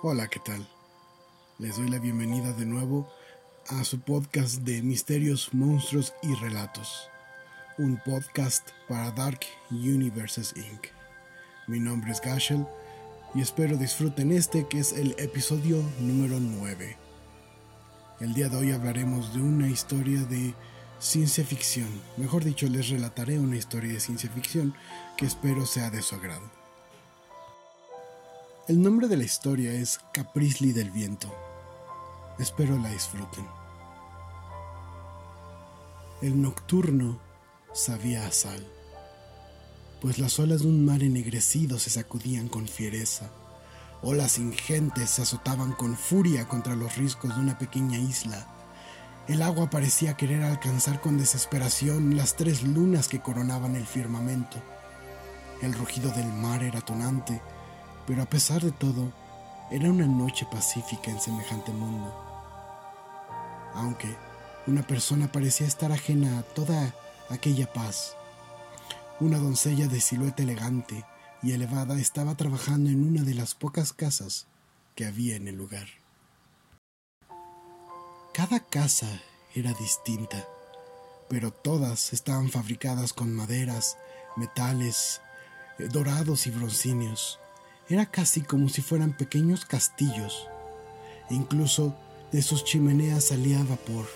Hola, ¿qué tal? Les doy la bienvenida de nuevo a su podcast de misterios, monstruos y relatos. Un podcast para Dark Universes Inc. Mi nombre es Gashel y espero disfruten este que es el episodio número 9. El día de hoy hablaremos de una historia de ciencia ficción. Mejor dicho, les relataré una historia de ciencia ficción que espero sea de su agrado. El nombre de la historia es Caprizli del Viento. Espero la disfruten. El nocturno sabía a sal, pues las olas de un mar ennegrecido se sacudían con fiereza. Olas ingentes se azotaban con furia contra los riscos de una pequeña isla. El agua parecía querer alcanzar con desesperación las tres lunas que coronaban el firmamento. El rugido del mar era tonante pero a pesar de todo, era una noche pacífica en semejante mundo. Aunque una persona parecía estar ajena a toda aquella paz. Una doncella de silueta elegante y elevada estaba trabajando en una de las pocas casas que había en el lugar. Cada casa era distinta, pero todas estaban fabricadas con maderas, metales, eh, dorados y broncíneos. Era casi como si fueran pequeños castillos. Incluso de sus chimeneas salía vapor.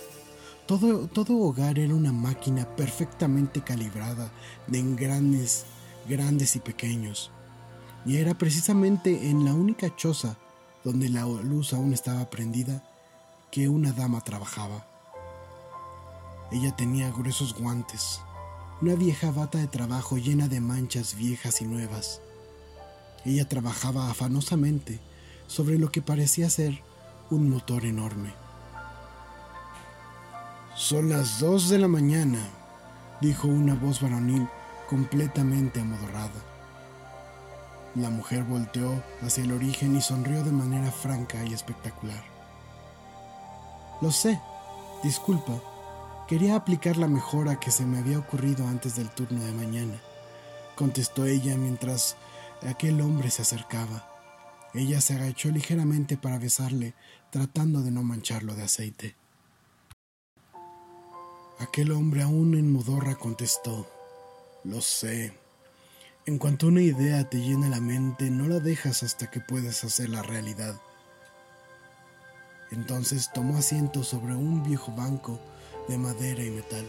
Todo, todo hogar era una máquina perfectamente calibrada de engranes grandes y pequeños. Y era precisamente en la única choza donde la luz aún estaba prendida que una dama trabajaba. Ella tenía gruesos guantes, una vieja bata de trabajo llena de manchas viejas y nuevas, ella trabajaba afanosamente sobre lo que parecía ser un motor enorme. Son las dos de la mañana, dijo una voz varonil completamente amodorrada. La mujer volteó hacia el origen y sonrió de manera franca y espectacular. Lo sé, disculpa, quería aplicar la mejora que se me había ocurrido antes del turno de mañana, contestó ella mientras Aquel hombre se acercaba. Ella se agachó ligeramente para besarle, tratando de no mancharlo de aceite. Aquel hombre aún en modorra contestó, Lo sé. En cuanto una idea te llena la mente, no la dejas hasta que puedas hacerla realidad. Entonces tomó asiento sobre un viejo banco de madera y metal.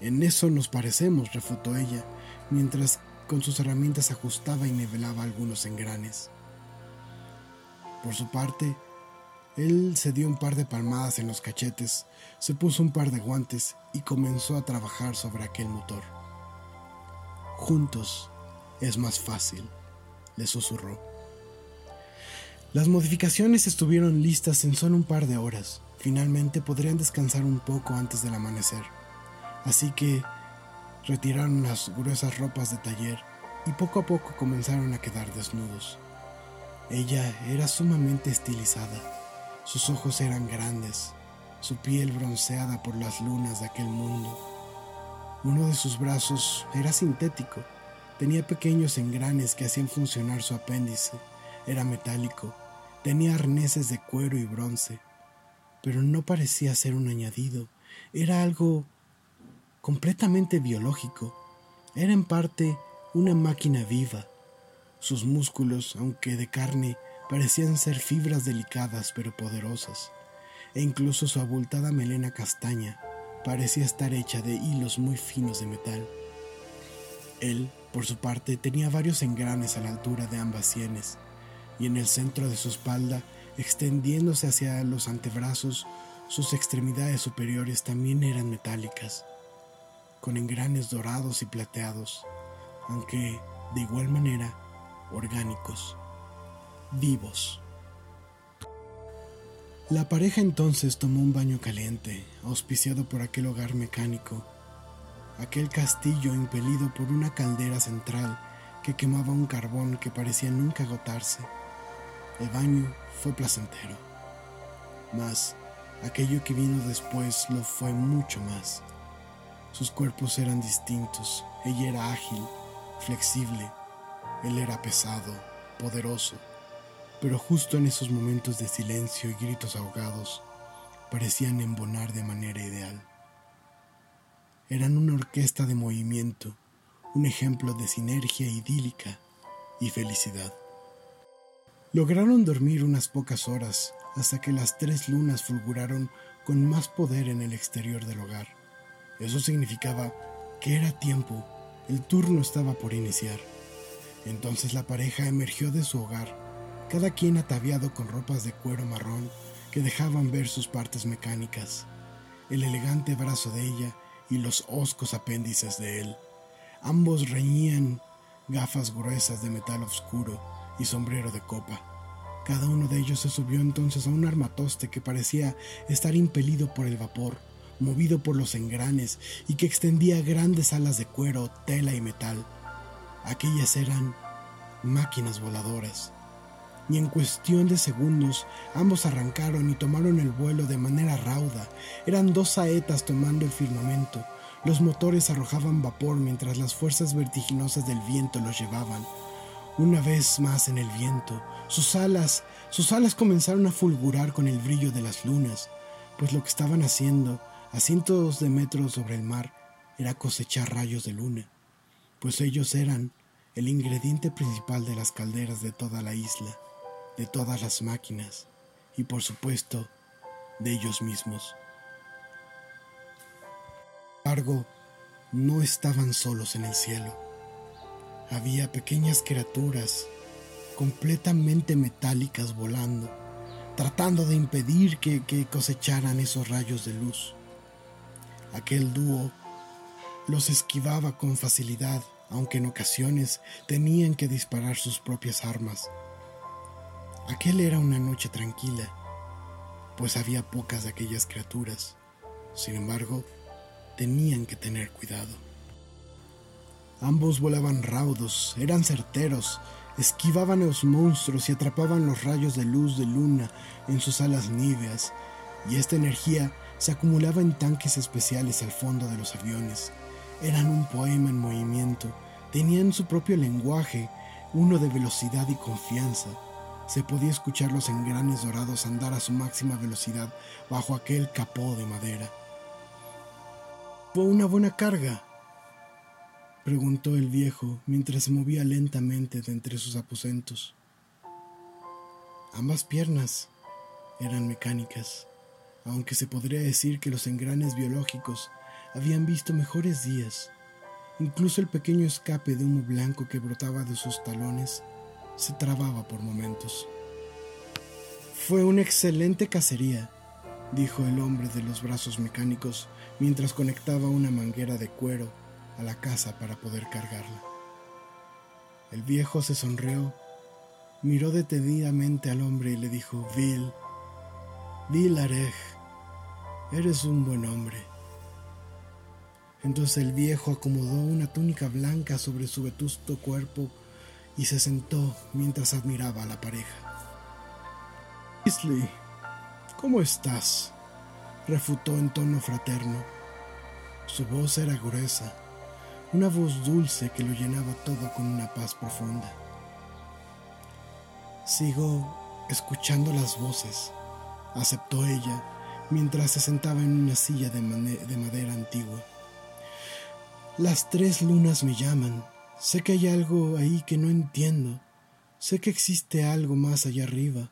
En eso nos parecemos, refutó ella, mientras con sus herramientas ajustaba y nivelaba algunos engranes. Por su parte, él se dio un par de palmadas en los cachetes, se puso un par de guantes y comenzó a trabajar sobre aquel motor. Juntos es más fácil, le susurró. Las modificaciones estuvieron listas en solo un par de horas. Finalmente podrían descansar un poco antes del amanecer. Así que retiraron las gruesas ropas de taller y poco a poco comenzaron a quedar desnudos. Ella era sumamente estilizada, sus ojos eran grandes, su piel bronceada por las lunas de aquel mundo. Uno de sus brazos era sintético, tenía pequeños engranes que hacían funcionar su apéndice, era metálico, tenía arneses de cuero y bronce, pero no parecía ser un añadido, era algo completamente biológico. Era en parte una máquina viva. Sus músculos, aunque de carne, parecían ser fibras delicadas pero poderosas, e incluso su abultada melena castaña parecía estar hecha de hilos muy finos de metal. Él, por su parte, tenía varios engranes a la altura de ambas sienes, y en el centro de su espalda, extendiéndose hacia los antebrazos, sus extremidades superiores también eran metálicas con engranes dorados y plateados, aunque de igual manera orgánicos, vivos. La pareja entonces tomó un baño caliente, auspiciado por aquel hogar mecánico, aquel castillo impelido por una caldera central que quemaba un carbón que parecía nunca agotarse. El baño fue placentero, mas aquello que vino después lo fue mucho más. Sus cuerpos eran distintos. Ella era ágil, flexible. Él era pesado, poderoso. pero justo en esos momentos de silencio y gritos ahogados, parecían embonar de manera ideal. Eran una orquesta de movimiento, un ejemplo de sinergia idílica y felicidad. Lograron dormir unas pocas horas hasta que las tres lunas fulguraron con más poder en el exterior del hogar. Eso significaba que era tiempo, el turno estaba por iniciar. Entonces la pareja emergió de su hogar, cada quien ataviado con ropas de cuero marrón que dejaban ver sus partes mecánicas, el elegante brazo de ella y los hoscos apéndices de él. Ambos reñían gafas gruesas de metal oscuro y sombrero de copa. Cada uno de ellos se subió entonces a un armatoste que parecía estar impelido por el vapor, movido por los engranes y que extendía grandes alas de cuero, tela y metal. Aquellas eran máquinas voladoras. Y en cuestión de segundos ambos arrancaron y tomaron el vuelo de manera rauda. Eran dos saetas tomando el firmamento. Los motores arrojaban vapor mientras las fuerzas vertiginosas del viento los llevaban. Una vez más en el viento, sus alas, sus alas comenzaron a fulgurar con el brillo de las lunas, pues lo que estaban haciendo, a cientos de metros sobre el mar, era cosechar rayos de luna, pues ellos eran el ingrediente principal de las calderas de toda la isla, de todas las máquinas y por supuesto de ellos mismos. Sin embargo, no estaban solos en el cielo había pequeñas criaturas completamente metálicas volando, tratando de impedir que, cosecharan esos rayos de luz. Aquel dúo los esquivaba con facilidad, aunque en ocasiones tenían que disparar sus propias armas. Aquel era una noche tranquila, pues había pocas de aquellas criaturas. Sin embargo, tenían que tener cuidado. Ambos volaban raudos, eran certeros, esquivaban a los monstruos y atrapaban los rayos de luz de luna en sus alas níveas, y esta energía se acumulaba en tanques especiales al fondo de los aviones. Eran un poema en movimiento, tenían su propio lenguaje, uno de velocidad y confianza. Se podía escuchar los engranes dorados andar a su máxima velocidad bajo aquel capó de madera. Fue una buena carga, preguntó el viejo mientras se movía lentamente de entre sus aposentos. Ambas piernas eran mecánicas, aunque se podría decir que los engranes biológicos habían visto mejores días. Incluso el pequeño escape de humo blanco que brotaba de sus talones se trababa por momentos. Fue una excelente cacería, dijo el hombre de los brazos mecánicos mientras conectaba una manguera de cuero a la casa para poder cargarla. El viejo se sonrió, miró detenidamente al hombre y le dijo, Vil, Vil Arej, eres un buen hombre. Entonces el viejo acomodó una túnica blanca sobre su vetusto cuerpo y se sentó mientras admiraba a la pareja. Isley, ¿cómo estás? refutó en tono fraterno. Su voz era gruesa, una voz dulce que lo llenaba todo con una paz profunda. Sigo escuchando las voces, aceptó ella mientras se sentaba en una silla de, de madera antigua. Las tres lunas me llaman. Sé que hay algo ahí que no entiendo. Sé que existe algo más allá arriba.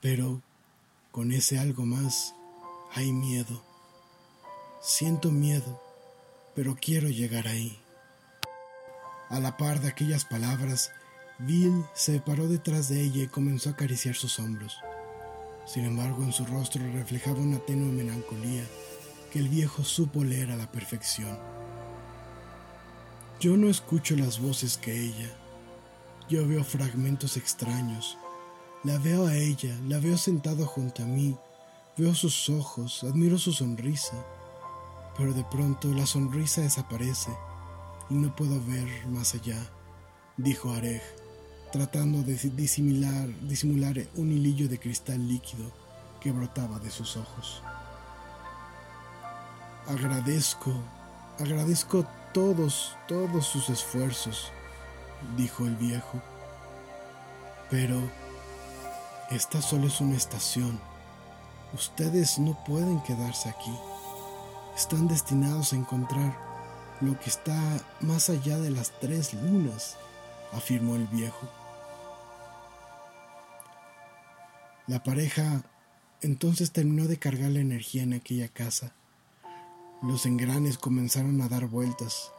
Pero con ese algo más hay miedo. Siento miedo pero quiero llegar ahí. A la par de aquellas palabras, Bill se paró detrás de ella y comenzó a acariciar sus hombros. Sin embargo, en su rostro reflejaba una tenue melancolía que el viejo supo leer a la perfección. Yo no escucho las voces que ella. Yo veo fragmentos extraños. La veo a ella, la veo sentada junto a mí, veo sus ojos, admiro su sonrisa pero de pronto la sonrisa desaparece y no puedo ver más allá, dijo Arej, tratando de disimular, disimular un hilillo de cristal líquido que brotaba de sus ojos. Agradezco, agradezco todos, todos sus esfuerzos, dijo el viejo, pero Esta solo es una estación. Ustedes no pueden quedarse aquí. Están destinados a encontrar lo que está más allá de las tres lunas, afirmó el viejo. La pareja entonces terminó de cargar la energía en aquella casa. Los engranes comenzaron a dar vueltas,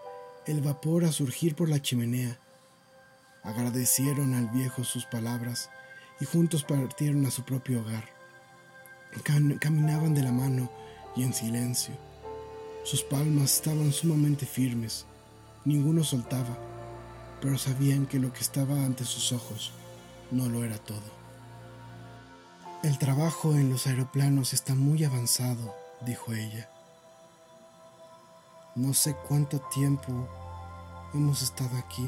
el vapor a surgir por la chimenea. Agradecieron al viejo sus palabras y juntos partieron a su propio hogar. caminaban de la mano y en silencio. Sus palmas estaban sumamente firmes, ninguno soltaba, pero sabían que lo que estaba ante sus ojos no lo era todo. El trabajo en los aeroplanos está muy avanzado, dijo ella. No sé cuánto tiempo hemos estado aquí.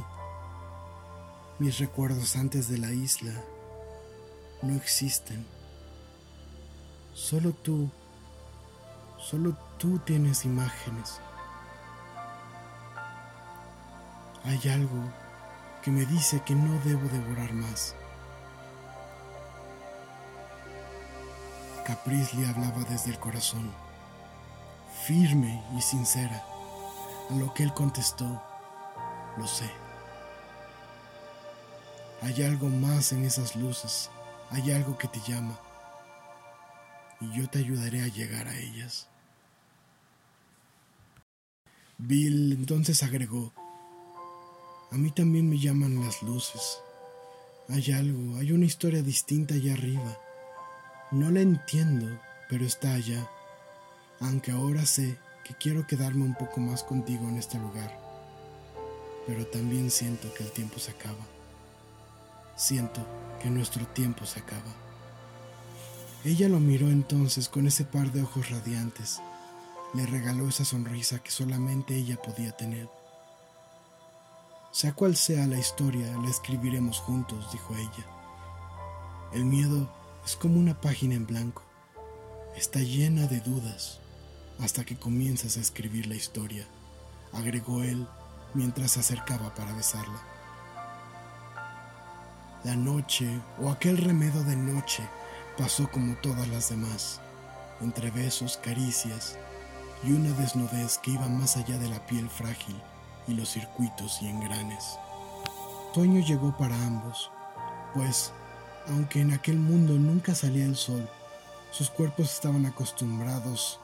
Mis recuerdos antes de la isla no existen. Solo tú, solo tú tienes imágenes. Hay algo que me dice que no debo devorar más. Capriz le hablaba desde el corazón, firme y sincera, a lo que él contestó, lo sé. Hay algo más en esas luces hay algo que te llama y yo te ayudaré a llegar a ellas. Bill entonces agregó, a mí también me llaman las luces. Hay algo, hay una historia distinta allá arriba. No la entiendo, pero está allá. Aunque ahora sé que quiero quedarme un poco más contigo en este lugar. Pero también siento que el tiempo se acaba. Siento que nuestro tiempo se acaba. Ella lo miró entonces con ese par de ojos radiantes. Le regaló esa sonrisa que solamente ella podía tener. Sea cual sea la historia, la escribiremos juntos, dijo ella. El miedo es como una página en blanco. Está llena de dudas hasta que comienzas a escribir la historia, agregó él mientras se acercaba para besarla. La noche o aquel remedo de noche pasó como todas las demás, entre besos, caricias y una desnudez que iba más allá de la piel frágil y los circuitos y engranes. Sueño llegó para ambos, pues, aunque en aquel mundo nunca salía el sol, sus cuerpos estaban acostumbrados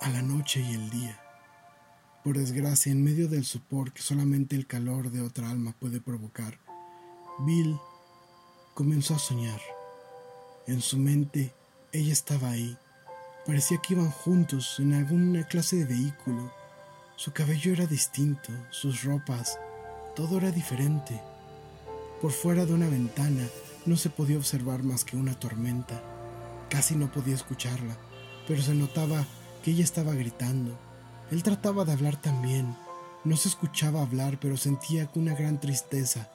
a la noche y el día. Por desgracia, en medio del sopor que solamente el calor de otra alma puede provocar, Bill comenzó a soñar. En su mente ella estaba ahí. Parecía que iban juntos en alguna clase de vehículo. Su cabello era distinto, sus ropas, todo era diferente. Por fuera de una ventana no se podía observar más que una tormenta. Casi no podía escucharla, pero se notaba que ella estaba gritando. Él trataba de hablar también. No se escuchaba hablar, pero sentía una gran tristeza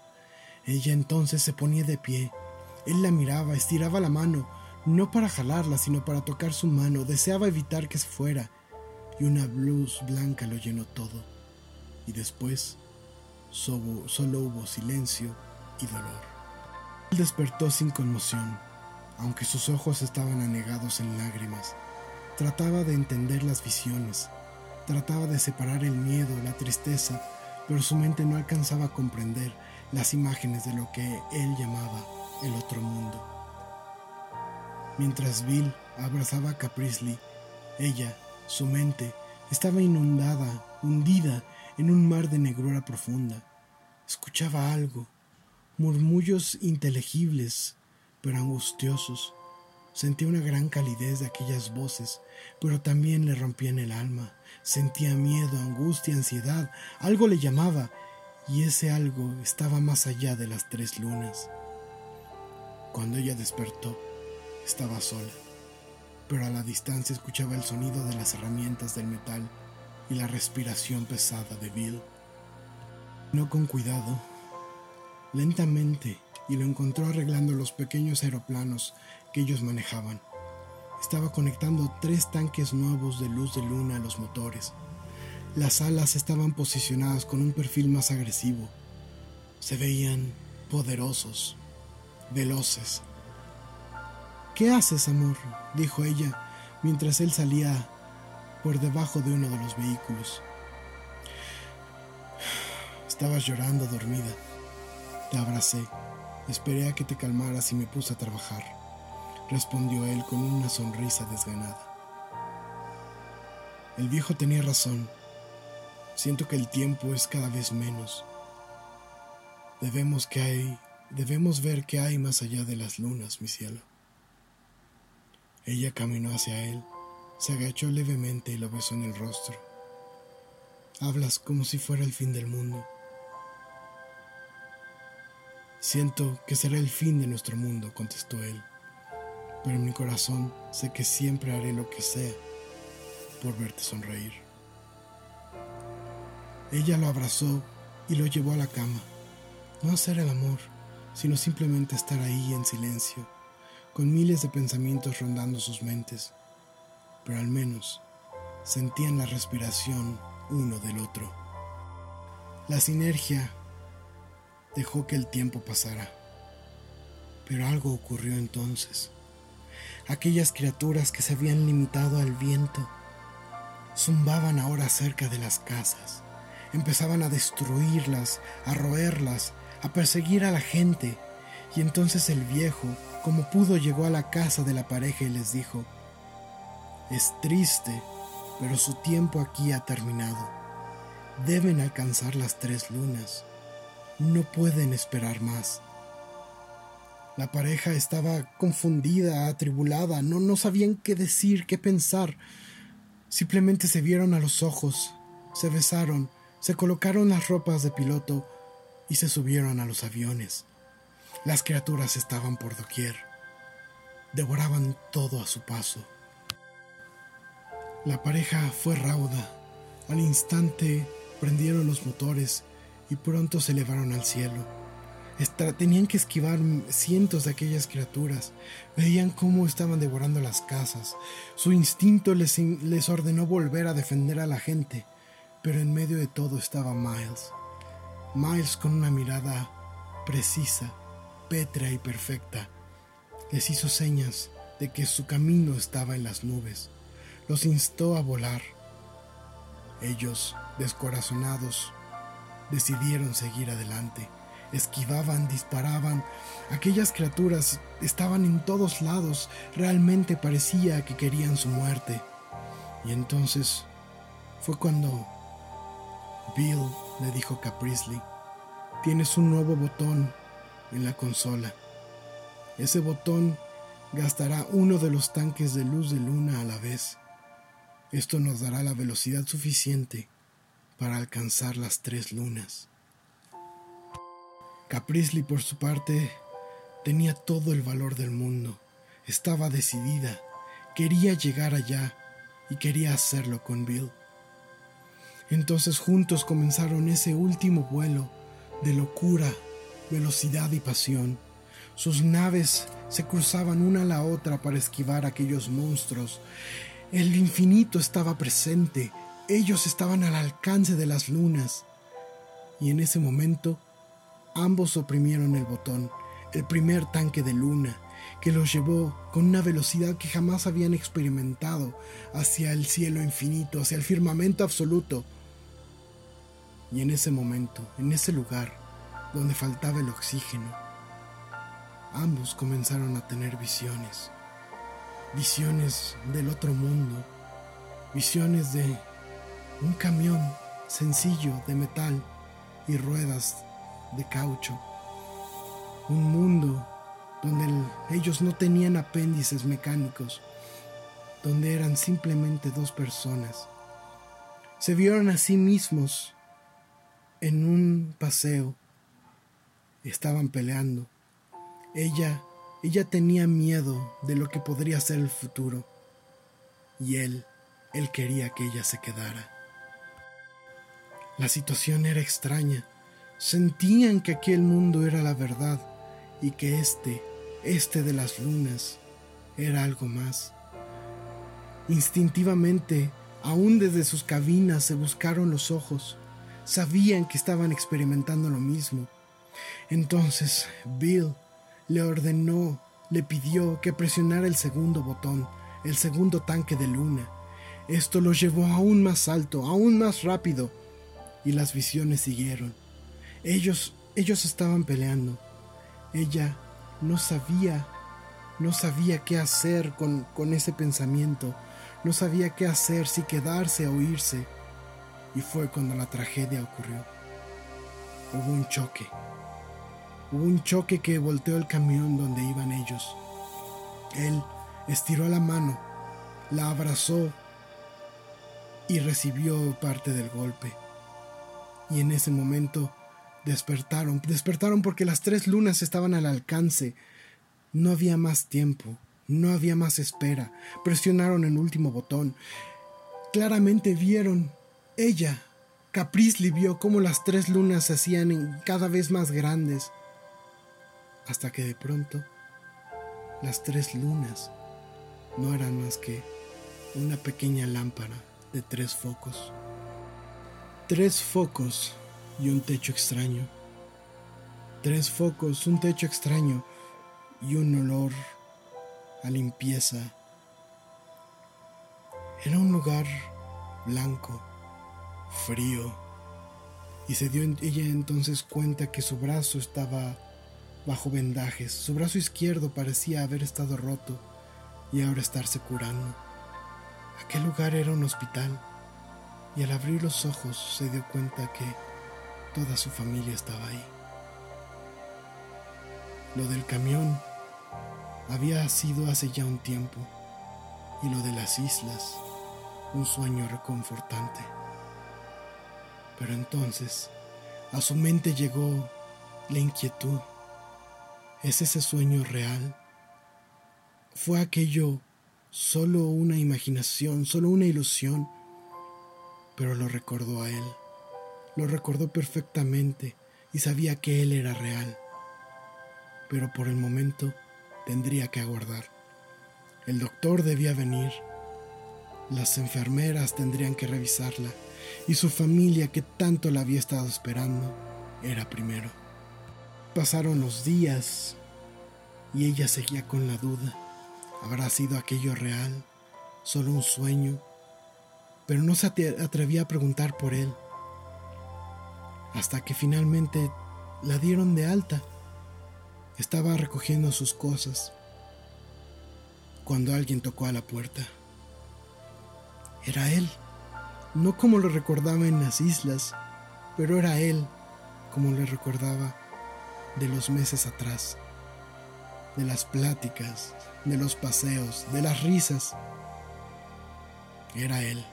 ella entonces se ponía de pie. Él la miraba, estiraba la mano, no para jalarla, sino para tocar su mano. Deseaba evitar que se fuera, y una luz blanca lo llenó todo. Y después solo, hubo silencio y dolor. Despertó sin conmoción, aunque sus ojos estaban anegados en lágrimas. Trataba de entender las visiones, trataba de separar el miedo, la tristeza, pero su mente no alcanzaba a comprender las imágenes de lo que él llamaba el otro mundo. Mientras Bill abrazaba a Caprisley, ella, su mente, estaba inundada, hundida en un mar de negrura profunda. Escuchaba algo, murmullos inteligibles, pero angustiosos. Sentía una gran calidez de aquellas voces, pero también le rompían el alma. Sentía miedo, angustia, ansiedad. Algo le llamaba y ese algo estaba más allá de las tres lunas. Cuando ella despertó, estaba sola, pero a la distancia escuchaba el sonido de las herramientas del metal y la respiración pesada de Bill. No con cuidado, lentamente, y lo encontró arreglando los pequeños aeroplanos que ellos manejaban. Estaba conectando tres tanques nuevos de luz de luna a los motores las alas estaban posicionadas con un perfil más agresivo. Se veían poderosos, veloces, ¿Qué haces, amor? dijo ella mientras él salía por debajo de uno de los vehículos. Estabas llorando dormida. Te abracé, esperé a que te calmaras y me puse a trabajar, respondió él con una sonrisa desganada. El viejo tenía razón. Siento que el tiempo es cada vez menos. Debemos que hay, debemos ver qué hay más allá de las lunas, mi cielo. Ella caminó hacia él, se agachó levemente y lo besó en el rostro. Hablas como si fuera el fin del mundo. Siento que será el fin de nuestro mundo, contestó él, pero en mi corazón sé que siempre haré lo que sea por verte sonreír. Ella lo abrazó y lo llevó a la cama. No hacer el amor, sino simplemente estar ahí en silencio, con miles de pensamientos rondando sus mentes, pero al menos sentían la respiración uno del otro. La sinergia dejó que el tiempo pasara. Pero algo ocurrió entonces. Aquellas criaturas que se habían limitado al viento zumbaban ahora cerca de las casas. Empezaban a destruirlas, a roerlas, a perseguir a la gente. Y entonces el viejo, como pudo, llegó a la casa de la pareja y les dijo, es triste, pero su tiempo aquí ha terminado. Deben alcanzar las tres lunas no pueden esperar más. La pareja estaba confundida, atribulada, no, no sabían qué decir, qué pensar. Simplemente se vieron a los ojos, se besaron, se colocaron las ropas de piloto y se subieron a los aviones. Las criaturas estaban por doquier. Devoraban todo a su paso. La pareja fue rauda. Al instante prendieron los motores y pronto se elevaron al cielo. tenían que esquivar cientos de aquellas criaturas. Veían cómo estaban devorando las casas. Su instinto les, les ordenó volver a defender a la gente. Pero en medio de todo estaba Miles. Miles con una mirada precisa, pétrea y perfecta. Les hizo señas de que su camino estaba en las nubes. Los instó a volar. Ellos, descorazonados, decidieron seguir adelante. Esquivaban, disparaban. Aquellas criaturas estaban en todos lados. Realmente parecía que querían su muerte. Y entonces fue cuando Bill le dijo a Caprisley, tienes un nuevo botón en la consola. Ese botón gastará uno de los tanques de luz de luna a la vez. Esto nos dará la velocidad suficiente para alcanzar las tres lunas. Caprisley, por su parte, tenía todo el valor del mundo. Estaba decidida, quería llegar allá y quería hacerlo con Bill. Entonces juntos comenzaron ese último vuelo de locura, velocidad y pasión. Sus naves se cruzaban una a la otra para esquivar aquellos monstruos. El infinito estaba presente, ellos estaban al alcance de las lunas. Y en ese momento, ambos oprimieron el botón, el primer tanque de luna, que los llevó con una velocidad que jamás habían experimentado hacia el cielo infinito, hacia el firmamento absoluto. Y en ese momento, en ese lugar donde faltaba el oxígeno, ambos comenzaron a tener visiones, visiones del otro mundo, visiones de un camión sencillo de metal y ruedas de caucho. Un mundo donde ellos no tenían apéndices mecánicos, donde eran simplemente dos personas. Se vieron a sí mismos en un paseo. Estaban peleando. Ella, ella tenía miedo de lo que podría ser el futuro. Y él, él quería que ella se quedara. La situación era extraña. Sentían que aquel mundo era la verdad y que este, este de las lunas, era algo más. Instintivamente, aún desde sus cabinas se buscaron los ojos. Sabían que estaban experimentando lo mismo. Entonces Bill le ordenó le pidió que presionara el segundo botón, el segundo tanque de luna. Esto lo llevó aún más alto, aún más rápido, y las visiones siguieron. Ellos, ellos estaban peleando. Ella no sabía, no sabía qué hacer con, con ese pensamiento, no sabía qué hacer, si quedarse o irse. Y fue cuando la tragedia ocurrió. Hubo un choque. Hubo un choque que volteó el camión donde iban ellos. Él estiró la mano, la abrazó y recibió parte del golpe. Y en ese momento despertaron, despertaron porque las tres lunas estaban al alcance. No había más tiempo, no había más espera. Presionaron el último botón. Claramente vieron, ella, Caprizli vio cómo las tres lunas se hacían cada vez más grandes. Hasta que de pronto, las tres lunas no eran más que una pequeña lámpara de tres focos. Tres focos y un techo extraño. Tres focos, un techo extraño y un olor a limpieza. Era un lugar blanco, frío, y se dio ella entonces cuenta que su brazo estaba bajo vendajes, su brazo izquierdo parecía haber estado roto y ahora estarse curando. Aquel lugar era un hospital y al abrir los ojos se dio cuenta que toda su familia estaba ahí. Lo del camión había sido hace ya un tiempo y lo de las islas un sueño reconfortante. Pero entonces a su mente llegó la inquietud. ¿Es ese sueño real? ¿Fue aquello solo una imaginación, solo una ilusión? Pero lo recordó a él. Lo recordó perfectamente y sabía que él era real. Pero por el momento tendría que aguardar. El doctor debía venir. Las enfermeras tendrían que revisarla y su familia que tanto la había estado esperando era primero. Pasaron los días y ella seguía con la duda. ¿Habrá sido aquello real? ¿Solo un sueño? Pero no se atrevía a preguntar por él. Hasta que finalmente la dieron de alta. Estaba recogiendo sus cosas cuando alguien tocó a la puerta. Era él, no como lo recordaba en las islas, pero era él como le recordaba de los meses atrás, de las pláticas, de los paseos, de las risas. Era él.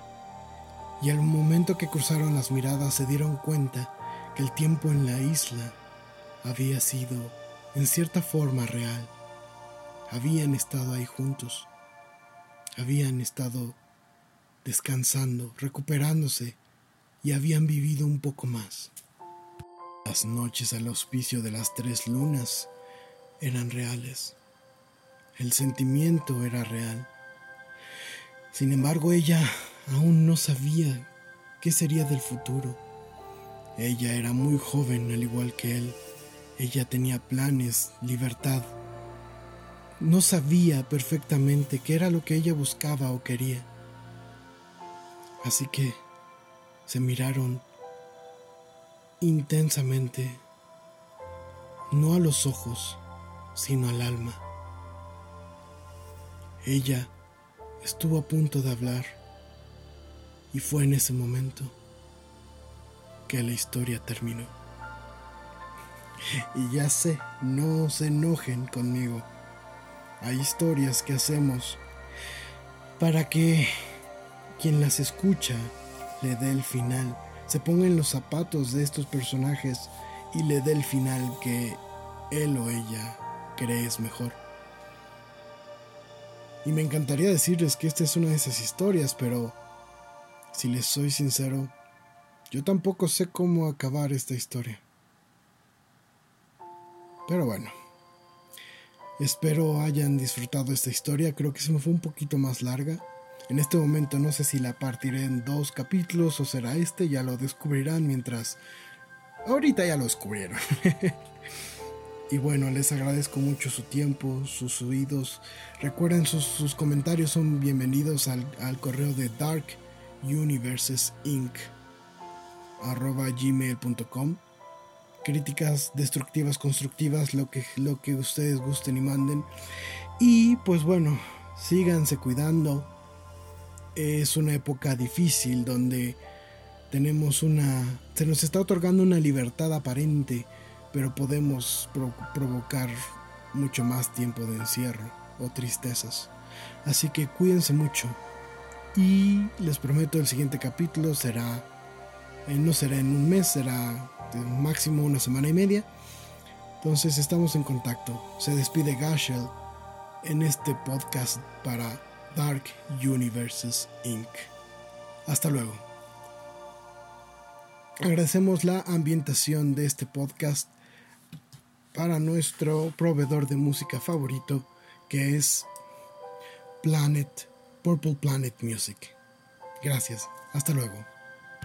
Y al momento que cruzaron las miradas se dieron cuenta que el tiempo en la isla había sido en cierta forma real. Habían estado ahí juntos. Habían estado descansando, recuperándose y habían vivido un poco más. Las noches al auspicio de las tres lunas eran reales. El sentimiento era real. Sin embargo, ella aún no sabía qué sería del futuro. Ella era muy joven al igual que él ella tenía planes, libertad. No sabía perfectamente qué era lo que ella buscaba o quería. Así que se miraron intensamente, no a los ojos, sino al alma. Ella estuvo a punto de hablar y fue en ese momento que la historia terminó. Y ya sé, no se enojen conmigo. Hay historias que hacemos para que quien las escucha le dé el final, se ponga en los zapatos de estos personajes y le dé el final que él o ella cree es mejor. Y me encantaría decirles que esta es una de esas historias, pero si les soy sincero, yo tampoco sé cómo acabar esta historia. Pero bueno, espero hayan disfrutado esta historia. Creo que se me fue un poquito más larga. En este momento no sé si la partiré en dos capítulos o será este, ya lo descubrirán mientras... Ahorita ya lo descubrieron. Y bueno, les agradezco mucho su tiempo, sus oídos. Recuerden, sus, comentarios son bienvenidos al, correo de Dark Universes Inc. gmail.com. Críticas destructivas, constructivas, lo que, lo que ustedes gusten y manden. Y pues bueno, síganse cuidando. Es una época difícil donde tenemos una. Se nos está otorgando una libertad aparente pero podemos provocar mucho más tiempo de encierro o tristezas. Así que cuídense mucho. Y les prometo el siguiente capítulo será, eh, no será en un mes, será máximo una semana y media. Entonces estamos en contacto. Se despide Gashel en este podcast para Dark Universes Inc. Hasta luego. Agradecemos la ambientación de este podcast para nuestro proveedor de música favorito, que es Planet, Purple Planet Music. Gracias, hasta luego.